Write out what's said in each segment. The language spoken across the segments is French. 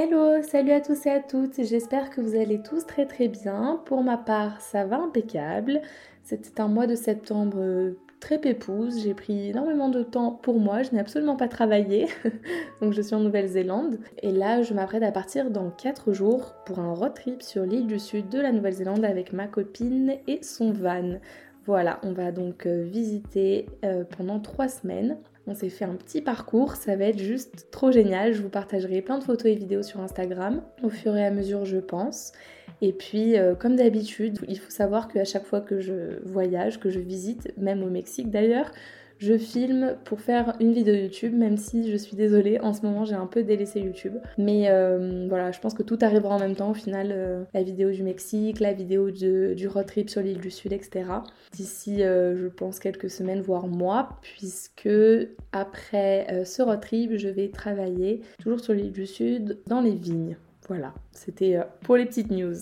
Hello, salut à tous et à toutes, j'espère que vous allez tous très très bien. Pour ma part, ça va impeccable. C'était un mois de septembre euh, très pépouse, j'ai pris énormément de temps pour moi, je n'ai absolument pas travaillé, donc je suis en Nouvelle-Zélande. Et là, je m'apprête à partir dans 4 jours pour un road trip sur l'île du sud de la Nouvelle-Zélande avec ma copine et son van. Voilà, on va donc euh, visiter euh, pendant 3 semaines. On s'est fait un petit parcours, ça va être juste trop génial. Je vous partagerai plein de photos et vidéos sur Instagram au fur et à mesure, je pense. Et puis, euh, comme d'habitude, il faut savoir qu'à chaque fois que je voyage, que je visite, même au Mexique d'ailleurs, je filme pour faire une vidéo YouTube, même si je suis désolée, en ce moment j'ai un peu délaissé YouTube. Mais euh, voilà, je pense que tout arrivera en même temps au final, euh, la vidéo du Mexique, la vidéo du road trip sur l'île du Sud, etc. D'ici, euh, je pense, quelques semaines, voire mois, puisque après ce road trip, je vais travailler toujours sur l'île du Sud, dans les vignes. Voilà, c'était pour les petites news.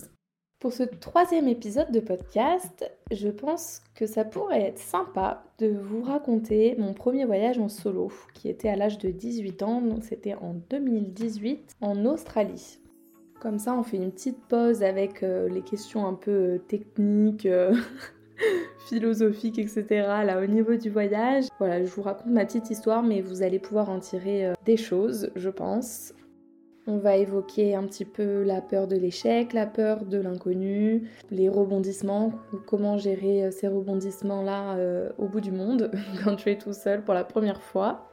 Pour ce troisième épisode de podcast, je pense que ça pourrait être sympa de vous raconter mon premier voyage en solo, qui était à l'âge de 18 ans, donc c'était en 2018 en Australie. Comme ça, on fait une petite pause avec euh, les questions un peu euh, techniques, euh, philosophiques, etc. Là, au niveau du voyage. Voilà, je vous raconte ma petite histoire, mais vous allez pouvoir en tirer des choses, je pense. On va évoquer un petit peu la peur de l'échec, la peur de l'inconnu, les rebondissements, comment gérer euh, ces rebondissements-là euh, au bout du monde quand tu es tout seul pour la première fois.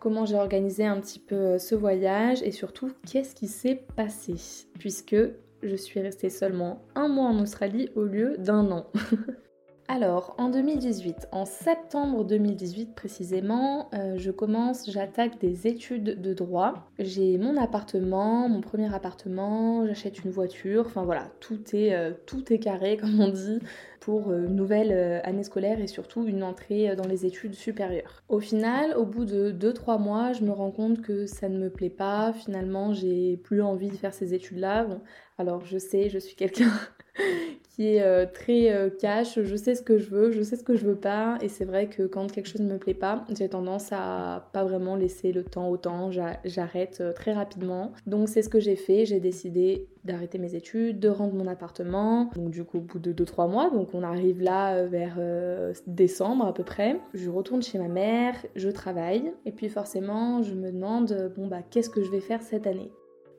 Comment j'ai organisé un petit peu euh, ce voyage et surtout qu'est-ce qui s'est passé? Puisque je suis restée seulement un mois en Australie au lieu d'un an. Alors, en 2018, en septembre 2018 précisément, euh, je commence, j'attaque des études de droit. J'ai mon appartement, mon premier appartement, j'achète une voiture, enfin voilà, tout est, euh, tout est carré comme on dit pour une euh, nouvelle année scolaire et surtout une entrée dans les études supérieures. Au final, au bout de 2-3 mois, je me rends compte que ça ne me plaît pas, finalement j'ai plus envie de faire ces études-là. alors je sais, je suis quelqu'un qui est euh, très euh, cash. Je sais ce que je veux, je sais ce que je veux pas. Et c'est vrai que quand quelque chose ne me plaît pas, j'ai tendance à pas vraiment laisser le temps au temps. J'arrête euh, très rapidement. Donc c'est ce que j'ai fait. J'ai décidé d'arrêter mes études, de rendre mon appartement. Donc du coup au bout de 2-3 mois, donc on arrive là vers décembre à peu près. Je retourne chez ma mère, je travaille. Et puis forcément je me demande, bon bah qu'est-ce que je vais faire cette année?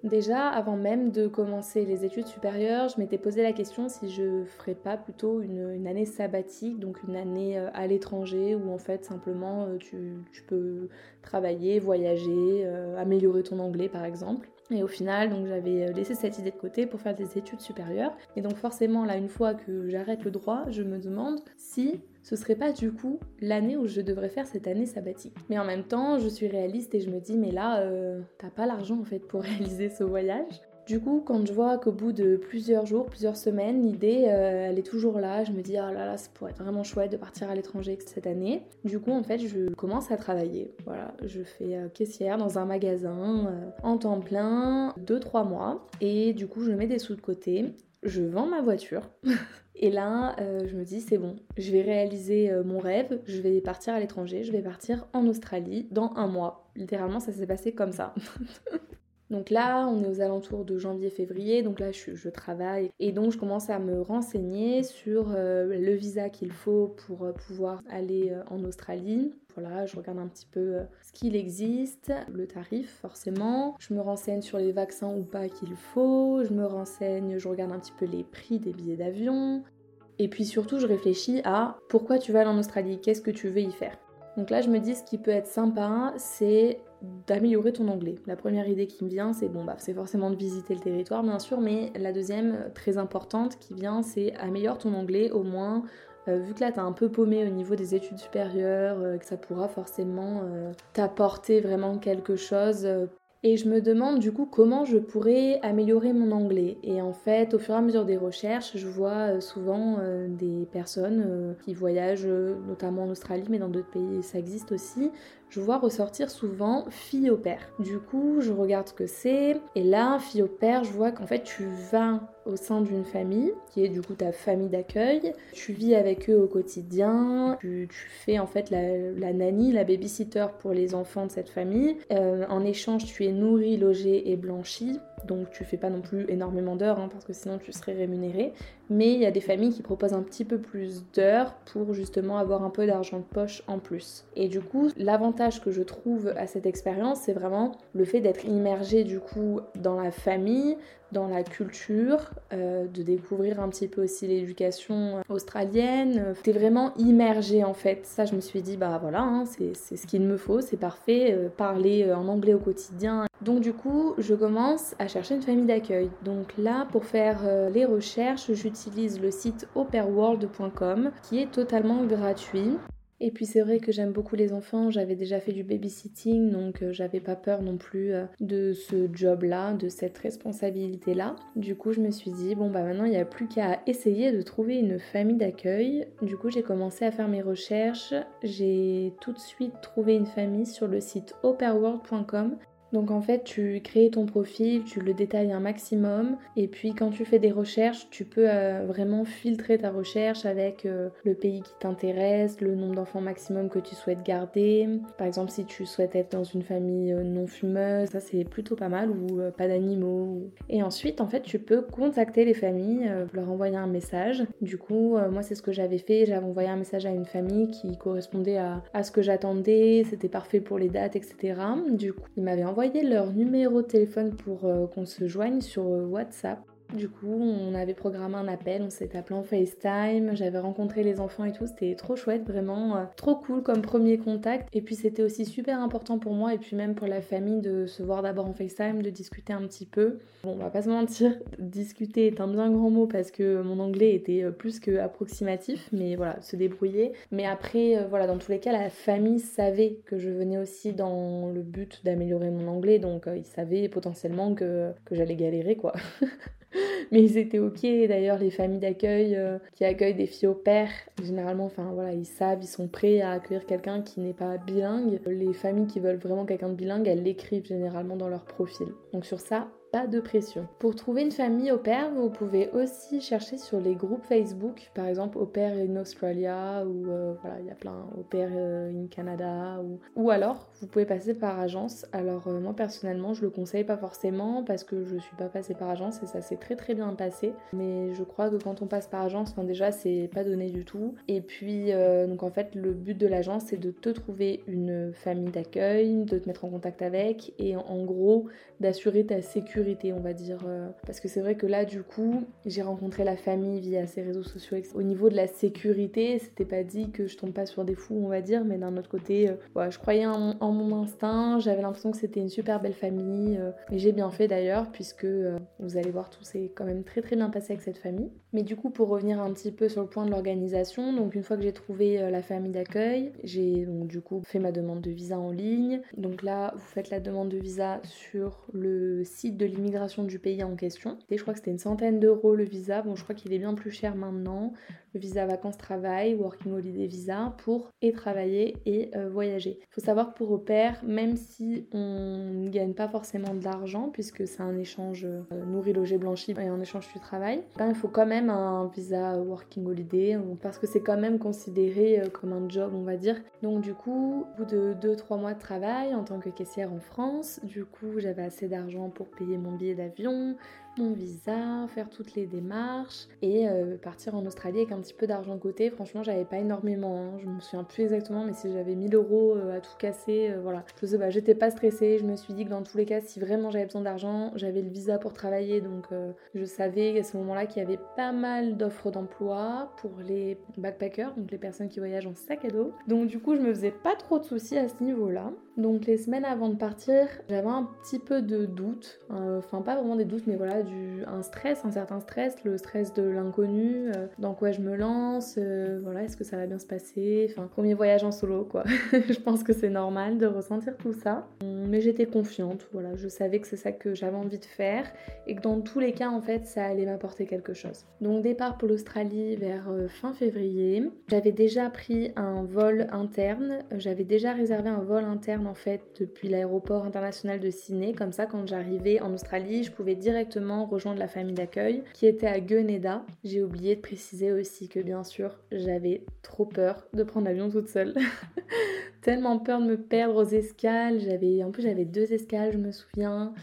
Déjà, avant même de commencer les études supérieures, je m'étais posé la question si je ferais pas plutôt une, année sabbatique, donc une année euh, à l'étranger où en fait simplement euh, tu, peux travailler, voyager, euh, améliorer ton anglais par exemple. Et au final, donc j'avais laissé cette idée de côté pour faire des études supérieures. Et donc forcément, là, une fois que j'arrête le droit, je me demande si ce serait pas du coup l'année où je devrais faire cette année sabbatique. Mais en même temps, je suis réaliste et je me dis, mais là, euh, t'as pas l'argent en fait pour réaliser ce voyage. Du coup, quand je vois qu'au bout de plusieurs jours, plusieurs semaines, l'idée, euh, elle est toujours là, je me dis, oh là là, ça pourrait être vraiment chouette de partir à l'étranger cette année. Du coup, en fait, je commence à travailler. Voilà, je fais euh, caissière dans un magasin en temps plein, 2-3 mois. Et du coup, je mets des sous de côté. Je vends ma voiture. Et là, euh, je me dis, c'est bon, je vais réaliser euh, mon rêve, je vais partir à l'étranger, je vais partir en Australie dans un mois. Littéralement, ça s'est passé comme ça. donc là, on est aux alentours de janvier-février, donc là, je, travaille. Et donc, je commence à me renseigner sur euh, le visa qu'il faut pour pouvoir aller en Australie. Voilà, je regarde un petit peu ce qu'il existe, le tarif forcément. Je me renseigne sur les vaccins ou pas qu'il faut. Je me renseigne, je regarde un petit peu les prix des billets d'avion. Et puis surtout, je réfléchis à pourquoi tu vas aller en Australie, qu'est-ce que tu veux y faire. Donc là, je me dis ce qui peut être sympa, c'est d'améliorer ton anglais. La première idée qui me vient, c'est bon, bah, c'est forcément de visiter le territoire, bien sûr, mais la deuxième, très importante, qui vient, c'est améliorer ton anglais au moins euh, vu que là, t'as un peu paumé au niveau des études supérieures, euh, que ça pourra forcément euh, t'apporter vraiment quelque chose. Et je me demande du coup comment je pourrais améliorer mon anglais. Et en fait, au fur et à mesure des recherches, je vois souvent des personnes qui voyagent, notamment en Australie, mais dans d'autres pays ça existe aussi. Je vois ressortir souvent fille au père. Du coup, je regarde ce que c'est. Et là, fille au père, je vois qu'en fait, tu vas au sein d'une famille, qui est du coup ta famille d'accueil. Tu vis avec eux au quotidien, tu, fais en fait la, nanny, la babysitter pour les enfants de cette famille. Euh, en échange, tu es nourri, logé et blanchi donc tu fais pas non plus énormément d'heures hein, parce que sinon tu serais rémunéré. Mais il y a des familles qui proposent un petit peu plus d'heures pour justement avoir un peu d'argent de poche en plus. Et du coup, l'avantage que je trouve à cette expérience, c'est vraiment le fait d'être immergé du coup dans la famille, dans la culture, euh, de découvrir un petit peu aussi l'éducation euh, australienne. T'es vraiment immergé en fait. Ça, je me suis dit, bah voilà, hein, c'est ce qu'il me faut, c'est parfait. Euh, parler en anglais au quotidien. Donc du coup, je commence à chercher une famille d'accueil. Donc là, pour faire les recherches, j'utilise le site operworld.com qui est totalement gratuit. Et puis c'est vrai que j'aime beaucoup les enfants, j'avais déjà fait du babysitting, donc euh, j'avais pas peur non plus euh, de ce job-là, de cette responsabilité-là. Du coup je me suis dit, bon bah maintenant il n'y a plus qu'à essayer de trouver une famille d'accueil. Du coup j'ai commencé à faire mes recherches, j'ai tout de suite trouvé une famille sur le site operworld.com donc en fait, tu crées ton profil, tu le détailles un maximum, et puis quand tu fais des recherches, tu peux euh, vraiment filtrer ta recherche avec euh, le pays qui t'intéresse, le nombre d'enfants maximum que tu souhaites garder. Par exemple, si tu souhaites être dans une famille euh, non fumeuse, ça c'est plutôt pas mal, ou pas d'animaux. Et ensuite, en fait, tu peux contacter les familles, leur envoyer un message. Du coup, moi c'est ce que j'avais fait, j'avais envoyé un message à une famille qui correspondait à, à ce que j'attendais, c'était parfait pour les dates, etc. Du coup, il m'avait envoyé leur numéro de téléphone pour euh, qu'on se joigne sur euh, WhatsApp. Du coup, on avait programmé un appel, on s'est appelé en FaceTime, j'avais rencontré les enfants et tout, c'était trop chouette, vraiment euh, trop cool comme premier contact. Et puis c'était aussi super important pour moi et puis même pour la famille de se voir d'abord en FaceTime, de discuter un petit peu. Bon, on va pas se mentir, discuter est un bien grand mot parce que mon anglais était euh, plus que approximatif, mais voilà, se débrouiller. Mais après, euh, voilà, dans tous les cas, la famille savait que je venais aussi dans le but d'améliorer mon anglais, donc ils savaient potentiellement que, que j'allais galérer quoi. mais ils étaient ok. D'ailleurs, les familles d'accueil euh, qui accueillent des filles au père, généralement, enfin voilà, ils savent, ils sont prêts à accueillir quelqu'un qui n'est pas bilingue. Les familles qui veulent vraiment quelqu'un de bilingue, elles l'écrivent généralement dans leur profil. Donc sur ça, de pression. Pour trouver une famille au pair, vous pouvez aussi chercher sur les groupes Facebook, par exemple au pair in Australia ou euh, voilà, il y a plein au pair euh, in Canada ou, ou alors vous pouvez passer par agence. Alors euh, moi personnellement, je le conseille pas forcément parce que je suis pas passée par agence et ça s'est très très bien passé. Mais je crois que quand on passe par agence, enfin déjà c'est pas donné du tout. Et puis donc en fait le but de l'agence c'est de te trouver une famille d'accueil, de te mettre en contact avec et en gros d'assurer ta sécurité on va dire. Euh, parce que c'est vrai que là, du coup, j'ai rencontré la famille via ces réseaux sociaux. Au niveau de la sécurité, c'était pas dit que je tombe pas sur des fous, on va dire, mais d'un autre côté, euh, je croyais en, mon instinct, j'avais l'impression que c'était une super belle famille. Euh, et j'ai bien fait d'ailleurs, puisque vous allez voir, tout s'est quand même très très bien passé avec cette famille. Mais du coup, pour revenir un petit peu sur le point de l'organisation, donc une fois que j'ai trouvé la famille d'accueil, j'ai donc du coup fait ma demande de visa en ligne. Donc là, vous faites la demande de visa sur le site de l'immigration du pays en question. Et je crois que c'était une centaine d'euros le visa. Bon, je crois qu'il est bien plus cher maintenant. Visa vacances-travail, working holiday visa, pour et travailler et euh, voyager. Il faut savoir que pour au pair, même si on ne gagne pas forcément de l'argent, puisque c'est un échange euh, nourri, logé, blanchi, et en échange tu travailles, ben, il faut quand même un visa working holiday, parce que c'est quand même considéré euh, comme un job, on va dire. Donc du coup, au bout de 2-3 mois de travail en tant que caissière en France, du coup j'avais assez d'argent pour payer mon billet d'avion, mon visa, faire toutes les démarches et euh, partir en Australie avec un petit peu d'argent de côté. Franchement, j'avais pas énormément, hein. je me souviens plus exactement, mais si j'avais 1000 euros euh, à tout casser, euh, voilà. Je sais pas, j'étais pas stressée. Je me suis dit que dans tous les cas, si vraiment j'avais besoin d'argent, j'avais le visa pour travailler, donc je savais à ce moment-là qu'il y avait pas mal d'offres d'emploi pour les backpackers, donc les personnes qui voyagent en sac à dos. Donc du coup, je me faisais pas trop de soucis à ce niveau-là. Donc les semaines avant de partir, j'avais un petit peu de doute, enfin pas vraiment des doutes, mais voilà, un stress, un certain stress, le stress de l'inconnu, euh, dans quoi je me lance, euh, voilà, est-ce que ça va bien se passer, enfin, premier voyage en solo, quoi. je pense que c'est normal de ressentir tout ça. Mais j'étais confiante, voilà, je savais que c'est ça que j'avais envie de faire et que dans tous les cas, en fait, ça allait m'apporter quelque chose. Donc, départ pour l'Australie vers euh, fin février. J'avais déjà pris un vol interne, j'avais déjà réservé un vol interne, en fait, depuis l'aéroport international de Sydney, comme ça, quand j'arrivais en Australie, je pouvais directement rejoindre la famille d'accueil qui était à Guneda. J'ai oublié de préciser aussi que bien sûr, j'avais trop peur de prendre l'avion toute seule. Tellement peur de me perdre aux escales. J'avais, en plus, j'avais deux escales, je me souviens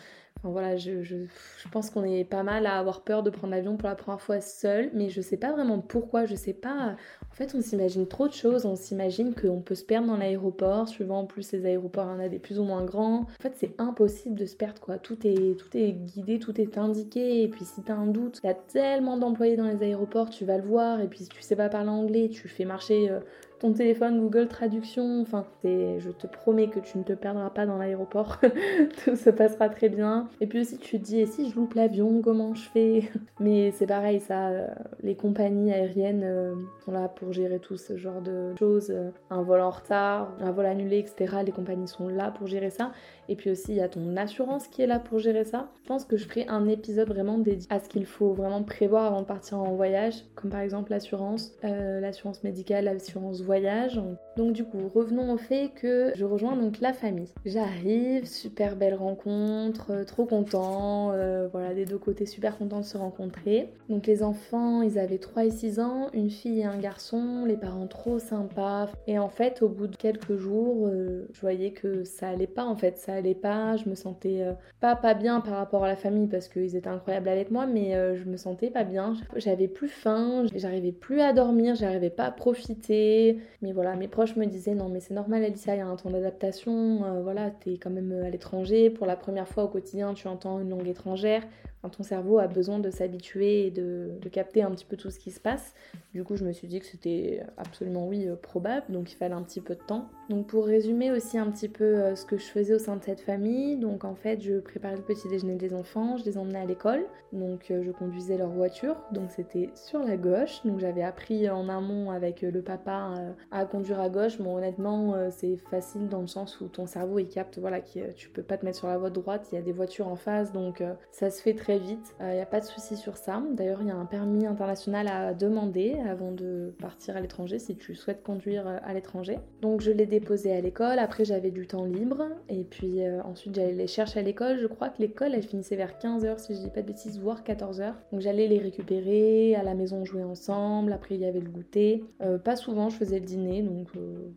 voilà, je, pense qu'on est pas mal à avoir peur de prendre l'avion pour la première fois seul, mais je sais pas vraiment pourquoi, je sais pas. En fait, on s'imagine trop de choses, on s'imagine qu'on peut se perdre dans l'aéroport, suivant en plus les aéroports, il en a des plus ou moins grands. En fait, c'est impossible de se perdre quoi. Tout est, tout est guidé, tout est indiqué, et puis si t'as un doute, a tellement d'employés dans les aéroports, tu vas le voir, et puis si tu sais pas parler anglais, tu fais marcher. Euh, ton téléphone Google Traduction. Enfin, je te promets que tu ne te perdras pas dans l'aéroport. Tout se passera très bien. Et puis aussi, tu te dis, et si je loupe l'avion, comment je fais? Mais c'est pareil, ça, euh, les compagnies aériennes euh, sont là pour gérer tout ce genre de choses. Euh, un vol en retard, un vol annulé, etc. Les compagnies sont là pour gérer ça. Et puis aussi, il y a ton assurance qui est là pour gérer ça. Je pense que je ferai un épisode vraiment dédié à ce qu'il faut vraiment prévoir avant de partir en voyage, comme par exemple l'assurance, l'assurance médicale, l'assurance voyage voyage. Donc du coup, revenons au fait que je rejoins donc la famille. J'arrive, super belle rencontre, euh, trop content, euh, voilà, des deux côtés super contents de se rencontrer. Donc les enfants, ils avaient 3 et 6 ans, une fille et un garçon, les parents trop sympas. Et en fait, au bout de quelques jours, euh, je voyais que ça allait pas en fait, ça allait pas, je me sentais pas pas bien par rapport à la famille parce qu'ils étaient incroyables avec moi, mais je me sentais pas bien, j'avais plus faim, j'arrivais plus à dormir, j'arrivais pas à profiter, mais voilà, mes proches me disaient non mais c'est normal Alicia, il y a un temps d'adaptation, euh, voilà, t'es quand même à l'étranger, pour la première fois au quotidien tu entends une langue étrangère, ton cerveau a besoin de s'habituer et de, capter un petit peu tout ce qui se passe. Du coup, je me suis dit que c'était absolument oui euh, probable, donc il fallait un petit peu de temps. Donc pour résumer aussi un petit peu euh, ce que je faisais au sein de cette famille, donc en fait je préparais le petit déjeuner des enfants, je les emmenais à l'école, donc euh, je conduisais leur voiture, donc c'était sur la gauche, donc j'avais appris en amont avec le papa à conduire à gauche. Bon honnêtement c'est facile dans le sens où ton cerveau il capte voilà que tu peux pas te mettre sur la voie droite, il y a des voitures en face, donc ça se fait très vite. Il euh, n'y a pas de souci sur ça. D'ailleurs, il y a un permis international à demander avant de partir à l'étranger si tu souhaites conduire euh, à l'étranger. Donc, je l'ai déposé à l'école. Après, j'avais du temps libre. Et puis euh, ensuite, j'allais les chercher à l'école. Je crois que l'école, elle finissait vers 15h, si je dis pas de bêtises, voire 14h. Donc, j'allais les récupérer. À la maison, jouer ensemble. Après, il y avait le goûter. pas souvent, je faisais le dîner. Donc,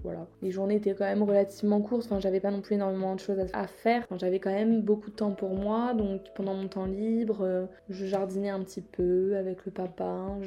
voilà. Les journées étaient quand même relativement courtes. Enfin, j'avais pas non plus énormément de choses à faire. j'avais quand même beaucoup de temps pour moi. Donc, pendant mon temps libre, euh, je jardinais un petit peu avec le papa,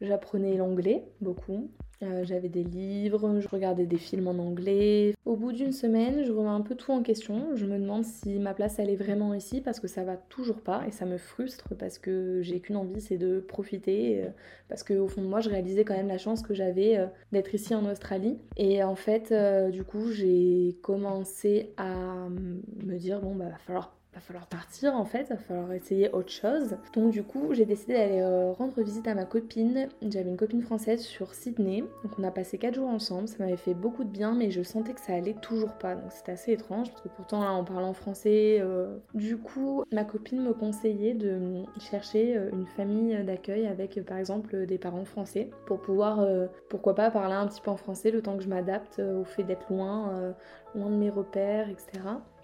j'apprenais l'anglais beaucoup. Euh, j'avais des livres, je regardais des films en anglais. Au bout d'une semaine, je remets un peu tout en question. Je me demande si ma place elle est vraiment ici parce que ça va toujours pas et ça me frustre parce que j'ai qu'une envie, c'est de profiter. Euh, parce qu'au fond de moi, je réalisais quand même la chance que j'avais d'être ici en Australie. Et en fait, du coup, j'ai commencé à me dire bon bah va falloir va falloir partir en fait, va falloir essayer autre chose. Donc du coup, j'ai décidé d'aller euh, rendre visite à ma copine. J'avais une copine française sur Sydney. Donc on a passé 4 jours ensemble, ça m'avait fait beaucoup de bien, mais je sentais que ça allait toujours pas. Donc c'était assez étrange, parce que pourtant là, en parlant français, euh, du coup, ma copine me conseillait de chercher euh, une famille d'accueil avec par exemple des parents français pour pouvoir, pourquoi pas, parler un petit peu en français le temps que je m'adapte au fait d'être loin, loin de mes repères, etc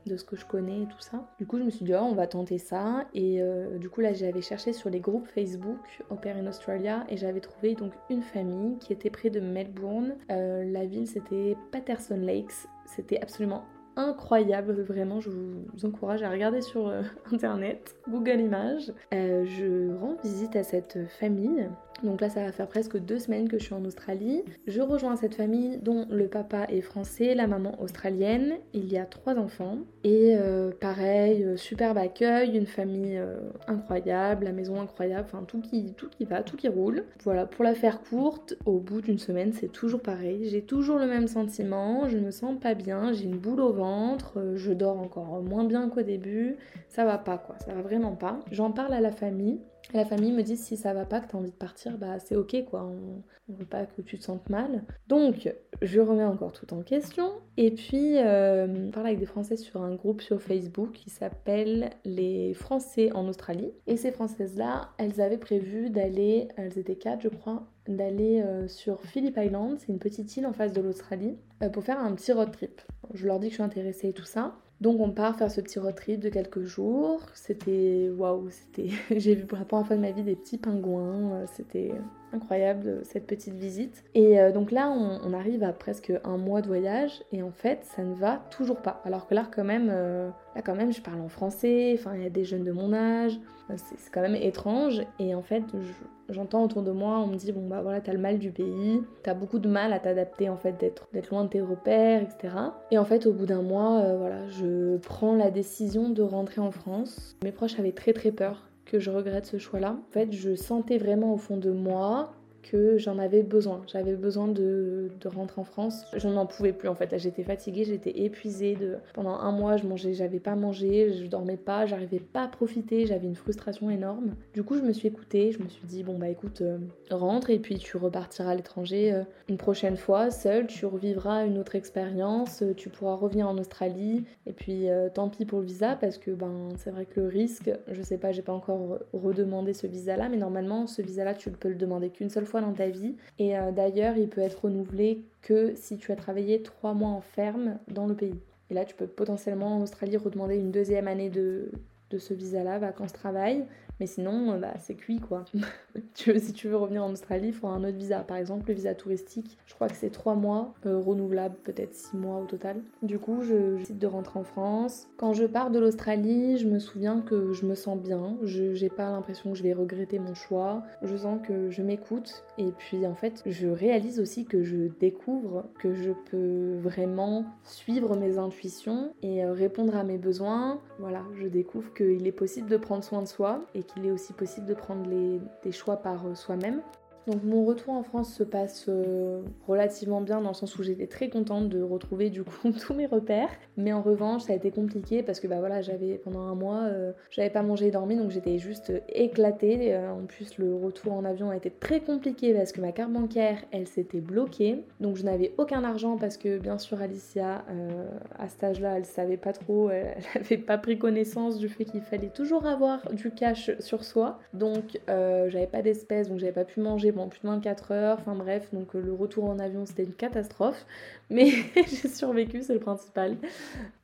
de ce que je connais et tout ça. Du coup, je me suis dit, oh, on va tenter ça. Et euh, du coup, là, j'avais cherché sur les groupes Facebook Pair in Australia et j'avais trouvé donc une famille qui était près de Melbourne. Euh, la ville, c'était Patterson Lakes. C'était absolument incroyable, vraiment, je vous encourage à regarder sur euh, internet, Google Images. je rends visite à cette famille donc là, ça va faire presque deux semaines que je suis en Australie. Je rejoins cette famille dont le papa est français, la maman australienne. Il y a trois enfants. Et euh, pareil, euh, superbe accueil, une famille euh, incroyable, la maison incroyable, enfin tout qui, tout qui va, tout qui roule. Voilà, pour la faire courte, au bout d'une semaine, c'est toujours pareil. J'ai toujours le même sentiment, je ne me sens pas bien, j'ai une boule au ventre, je dors encore moins bien qu'au début. Ça va pas quoi, ça va vraiment pas. J'en parle à la famille la famille me dit si ça va pas, que tu as envie de partir, bah c'est ok quoi, on, veut pas que tu te sentes mal. Donc je remets encore tout en question. Et puis euh, je parle avec des Français sur un groupe sur Facebook qui s'appelle Les Français en Australie. Et ces Françaises-là, elles avaient prévu d'aller, elles étaient quatre je crois, d'aller euh, sur Phillip Island, c'est une petite île en face de l'Australie, euh, pour faire un petit road trip. Je leur dis que je suis intéressée et tout ça. Donc on part faire ce petit road trip de quelques jours. C'était waouh, c'était j'ai vu pour la première fois de ma vie des petits pingouins. C'était incroyable cette petite visite. Et euh, donc là on, arrive à presque un mois de voyage et en fait ça ne va toujours pas. Alors que là quand même, euh, là quand même je parle en français. Enfin il y a des jeunes de mon âge. C'est quand même étrange et en fait j'entends autour de moi on me dit bon bah voilà t'as le mal du pays, t'as beaucoup de mal à t'adapter en fait d'être loin de tes repères etc. Et en fait au bout d'un mois euh, voilà je prends la décision de rentrer en France. Mes proches avaient très très peur que je regrette ce choix-là. En fait, je sentais vraiment au fond de moi que j'en avais besoin. J'avais besoin de, rentrer en France. Je n'en pouvais plus en fait. J'étais fatiguée, j'étais épuisée. De... Pendant un mois, je mangeais, j'avais pas mangé, je dormais pas, j'arrivais pas à profiter, j'avais une frustration énorme. Du coup, je me suis écoutée, je me suis dit bon bah écoute, euh, rentre et puis tu repartiras à l'étranger euh, une prochaine fois, seule, tu revivras une autre expérience, euh, tu pourras revenir en Australie et puis tant pis pour le visa parce que ben c'est vrai que le risque, je sais pas, j'ai pas encore redemandé ce visa là, mais normalement ce visa là tu peux le demander qu'une seule fois dans ta vie. Et euh, d'ailleurs, il peut être renouvelé que si tu as travaillé trois mois en ferme dans le pays. Et là, tu peux potentiellement en Australie redemander une deuxième année de, de ce visa-là, vacances-travail. Mais sinon, euh, bah, c'est cuit quoi. si tu veux revenir en Australie, il faut un autre visa. Par exemple, le visa touristique, je crois que c'est 3 mois, euh, renouvelable peut-être 6 mois au total. Du coup, je décide de rentrer en France. Quand je pars de l'Australie, je me souviens que je me sens bien. Je j'ai pas l'impression que je vais regretter mon choix. Je sens que je m'écoute. Et puis en fait, je réalise aussi que je découvre que je peux vraiment suivre mes intuitions et euh, répondre à mes besoins. Voilà, je découvre qu'il est possible de prendre soin de soi qu'il est aussi possible de prendre des choix par euh, soi-même. Donc mon retour en France se passe euh, relativement bien dans le sens où j'étais très contente de retrouver du coup tous mes repères. Mais en revanche ça a été compliqué parce que bah voilà j'avais pendant un mois euh, j'avais pas mangé et dormi donc j'étais juste éclatée. Euh, en plus le retour en avion a été très compliqué parce que ma carte bancaire elle s'était bloquée. Donc je n'avais aucun argent parce que bien sûr Alicia à cet âge là elle savait pas trop, elle avait pas pris connaissance du fait qu'il fallait toujours avoir du cash sur soi. Donc j'avais pas d'espèces donc j'avais pas pu manger plus de 24 heures. Enfin bref, donc euh, le retour en avion c'était une catastrophe. Mais j'ai survécu, c'est le principal.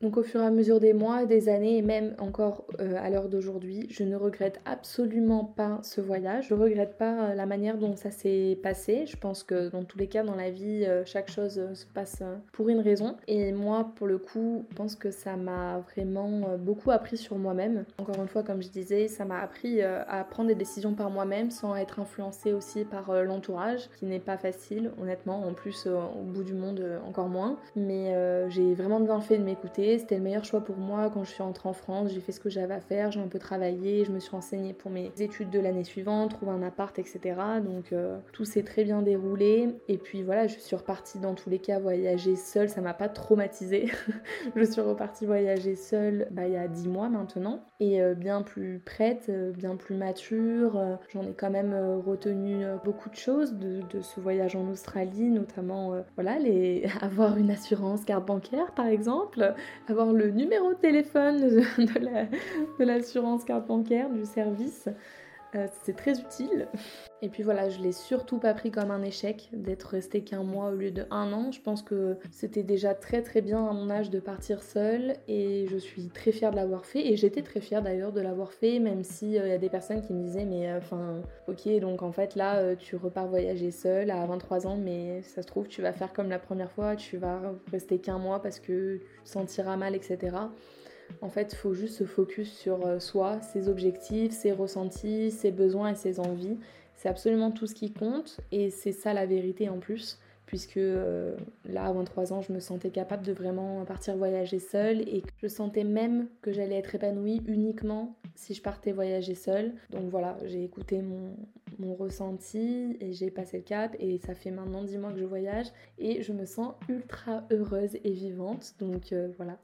Donc au fur et à mesure des mois, des années et même encore euh, à l'heure d'aujourd'hui, je ne regrette absolument pas ce voyage. Je regrette pas euh, la manière dont ça s'est passé. Je pense que dans tous les cas dans la vie, chaque chose se passe pour une raison. Et moi, pour le coup, je pense que ça m'a vraiment beaucoup appris sur moi-même. Encore une fois, comme je disais, ça m'a appris à prendre des décisions par moi-même sans être influencée aussi par euh, l'entourage, qui n'est pas facile, honnêtement. En plus, euh, au bout du monde, euh, encore moins. Mais j'ai vraiment bien fait de m'écouter. C'était le meilleur choix pour moi quand je suis rentrée en France. J'ai fait ce que j'avais à faire, j'ai un peu travaillé, je me suis renseignée pour mes études de l'année suivante, trouver un appart, etc. Donc tout s'est très bien déroulé. Et puis voilà, je suis repartie dans tous les cas voyager seule. Ça m'a pas traumatisée. je suis repartie voyager seule bah, il y a 10 mois maintenant. Et bien plus prête, bien plus mature. J'en ai quand même retenu beaucoup de choses de, ce voyage en Australie, notamment euh, voilà, les, avoir une assurance carte bancaire par exemple, avoir le numéro de téléphone de l'assurance carte bancaire du service. Euh, c'est très utile. Et puis voilà, je l'ai surtout pas pris comme un échec d'être resté qu'un mois au lieu de un an. Je pense que c'était déjà très très bien à mon âge de partir seule et je suis très fière de l'avoir fait. Et j'étais très fière d'ailleurs de l'avoir fait, même s'il euh, y a des personnes qui me disaient mais euh, enfin ok donc en fait là tu repars voyager seule à 23 ans mais ça se trouve tu vas faire comme la première fois, tu vas rester qu'un mois parce que tu te sentiras mal etc. En fait, il faut juste se focus sur euh, soi, ses objectifs, ses ressentis, ses besoins et ses envies. C'est absolument tout ce qui compte et c'est ça la vérité en plus puisque euh, là, à 23 ans, je me sentais capable de vraiment partir voyager seule et je sentais même que j'allais être épanouie uniquement si je partais voyager seule. Donc voilà, j'ai écouté mon, ressenti et j'ai passé le cap et ça fait maintenant 10 mois que je voyage et je me sens ultra heureuse et vivante. Donc euh, voilà,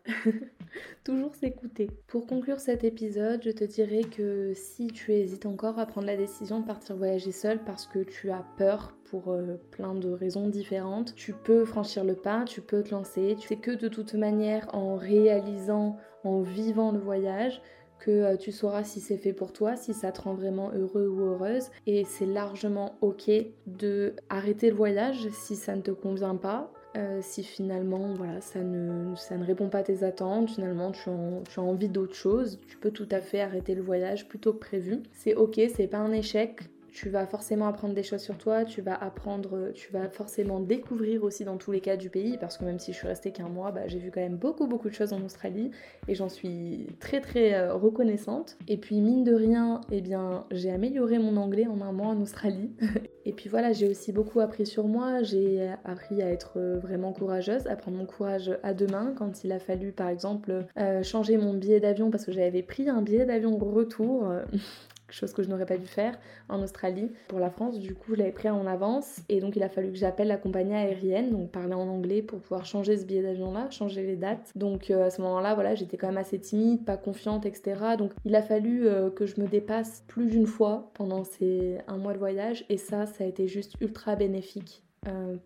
toujours s'écouter. Pour conclure cet épisode, je te dirais que si tu hésites encore à prendre la décision de partir voyager seule parce que tu as peur pour euh, plein de raisons différentes. Tu peux franchir le pas, tu peux te lancer. Tu sais que de toute manière, en réalisant, en vivant le voyage, que euh, tu sauras si c'est fait pour toi, si ça te rend vraiment heureux ou heureuse. Et c'est largement ok de arrêter le voyage si ça ne te convient pas. Euh, si finalement voilà, ça, ne, ça ne répond pas à tes attentes, finalement tu, tu as envie d'autre chose, tu peux tout à fait arrêter le voyage plus tôt que prévu. C'est ok, c'est pas un échec, tu vas forcément apprendre des choses sur toi, tu vas apprendre, tu vas forcément découvrir aussi dans tous les cas du pays, parce que même si je suis restée qu'un mois, bah, j'ai vu quand même beaucoup beaucoup de choses en Australie et j'en suis très très euh, reconnaissante. Et puis mine de rien, eh bien j'ai amélioré mon anglais en un mois en Australie. et puis voilà, j'ai aussi beaucoup appris sur moi, j'ai appris à être euh, vraiment courageuse, à prendre mon courage à deux mains quand il a fallu par exemple euh, changer mon billet d'avion parce que j'avais pris un billet d'avion retour chose que je n'aurais pas dû faire en Australie pour la France. Du coup, je l'avais pris en avance et donc il a fallu que j'appelle la compagnie aérienne, donc parler en anglais pour pouvoir changer ce billet d'avion-là, changer les dates. Donc euh, à ce moment-là, voilà, j'étais quand même assez timide, pas confiante, etc. Donc il a fallu euh, que je me dépasse plus d'une fois pendant ces un mois de voyage et ça, ça a été juste ultra bénéfique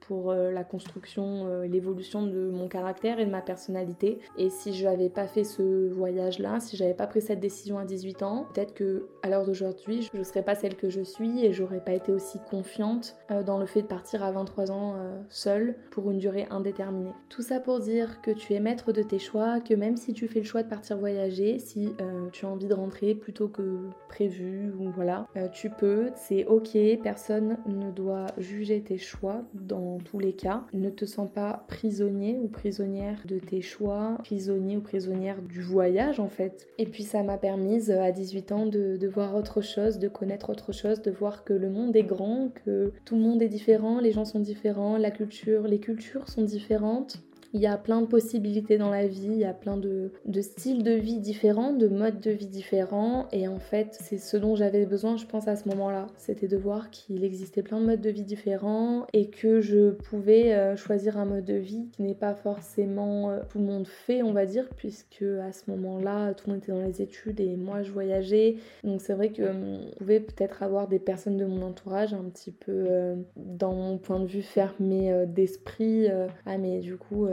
pour euh, la construction euh, l'évolution de mon caractère et de ma personnalité. Et si je n'avais pas fait ce voyage-là, si j'avais pas pris cette décision à 18 ans, peut-être que à l'heure d'aujourd'hui, je ne serais pas celle que je suis et j'aurais pas été aussi confiante dans le fait de partir à 23 ans seule pour une durée indéterminée. Tout ça pour dire que tu es maître de tes choix, que même si tu fais le choix de partir voyager, si tu as envie de rentrer plutôt que prévu ou voilà, tu peux, c'est ok, personne ne doit juger tes choix dans tous les cas. Ne te sens pas prisonnier ou prisonnière de tes choix, prisonnier ou prisonnière du voyage en fait. Et puis ça m'a permise à 18 ans de, de voir autre chose, de connaître autre chose, de voir que le monde est grand, que tout le monde est différent, les gens sont différents, la culture, les cultures sont différentes il y a plein de possibilités dans la vie, il y a plein de, styles de vie différents, de modes de vie différents. Et en fait, c'est ce dont j'avais besoin, je pense, à ce moment-là. C'était de voir qu'il existait plein de modes de vie différents et que je pouvais euh, choisir un mode de vie qui n'est pas forcément euh, tout le monde fait, on va dire, puisque à ce moment-là, tout le monde était dans les études et moi, je voyageais. Donc c'est vrai que hum, je pouvais peut-être avoir des personnes de mon entourage un petit peu, euh, dans mon point de vue, fermé d'esprit. ah, mais du coup,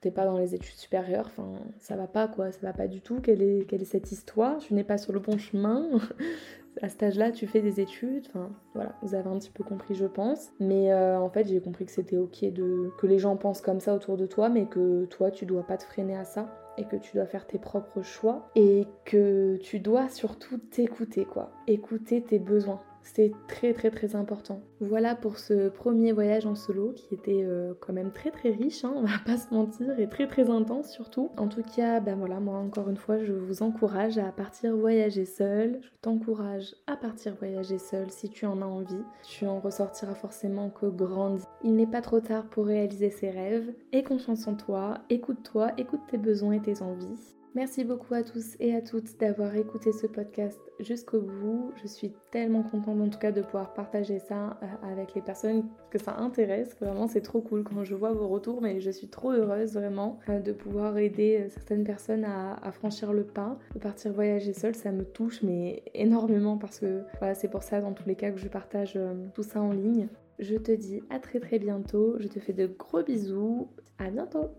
t'es pas dans les études supérieures, enfin ça va pas quoi, ça va pas du tout, quelle est, quelle est cette histoire, tu n'es pas sur le bon chemin, à cet âge-là tu fais des études, enfin voilà, vous avez un petit peu compris je pense, mais euh, en fait j'ai compris que c'était ok de que les gens pensent comme ça autour de toi, mais que toi tu dois pas te freiner à ça et que tu dois faire tes propres choix et que tu dois surtout t'écouter quoi, écouter tes besoins c'est très très très important. Voilà pour ce premier voyage en solo qui était euh, quand même très très riche, hein, on va pas se mentir, et très très intense surtout. En tout cas, ben voilà, moi encore une fois, je vous encourage à partir voyager seul. Je t'encourage à partir voyager seul si tu en as envie. Tu en ressortiras forcément que grandi. Il n'est pas trop tard pour réaliser ses rêves. Aie confiance en toi, écoute-toi, écoute tes besoins et tes envies. Merci beaucoup à tous et à toutes d'avoir écouté ce podcast jusqu'au bout. Je suis tellement contente en tout cas de pouvoir partager ça euh, avec les personnes que ça intéresse. Vraiment c'est trop cool quand je vois vos retours mais je suis trop heureuse vraiment euh, de pouvoir aider euh, certaines personnes à, franchir le pas, de partir voyager seule. Ça me touche mais énormément parce que voilà c'est pour ça dans tous les cas que je partage tout ça en ligne. Je te dis à très très bientôt. Je te fais de gros bisous. À bientôt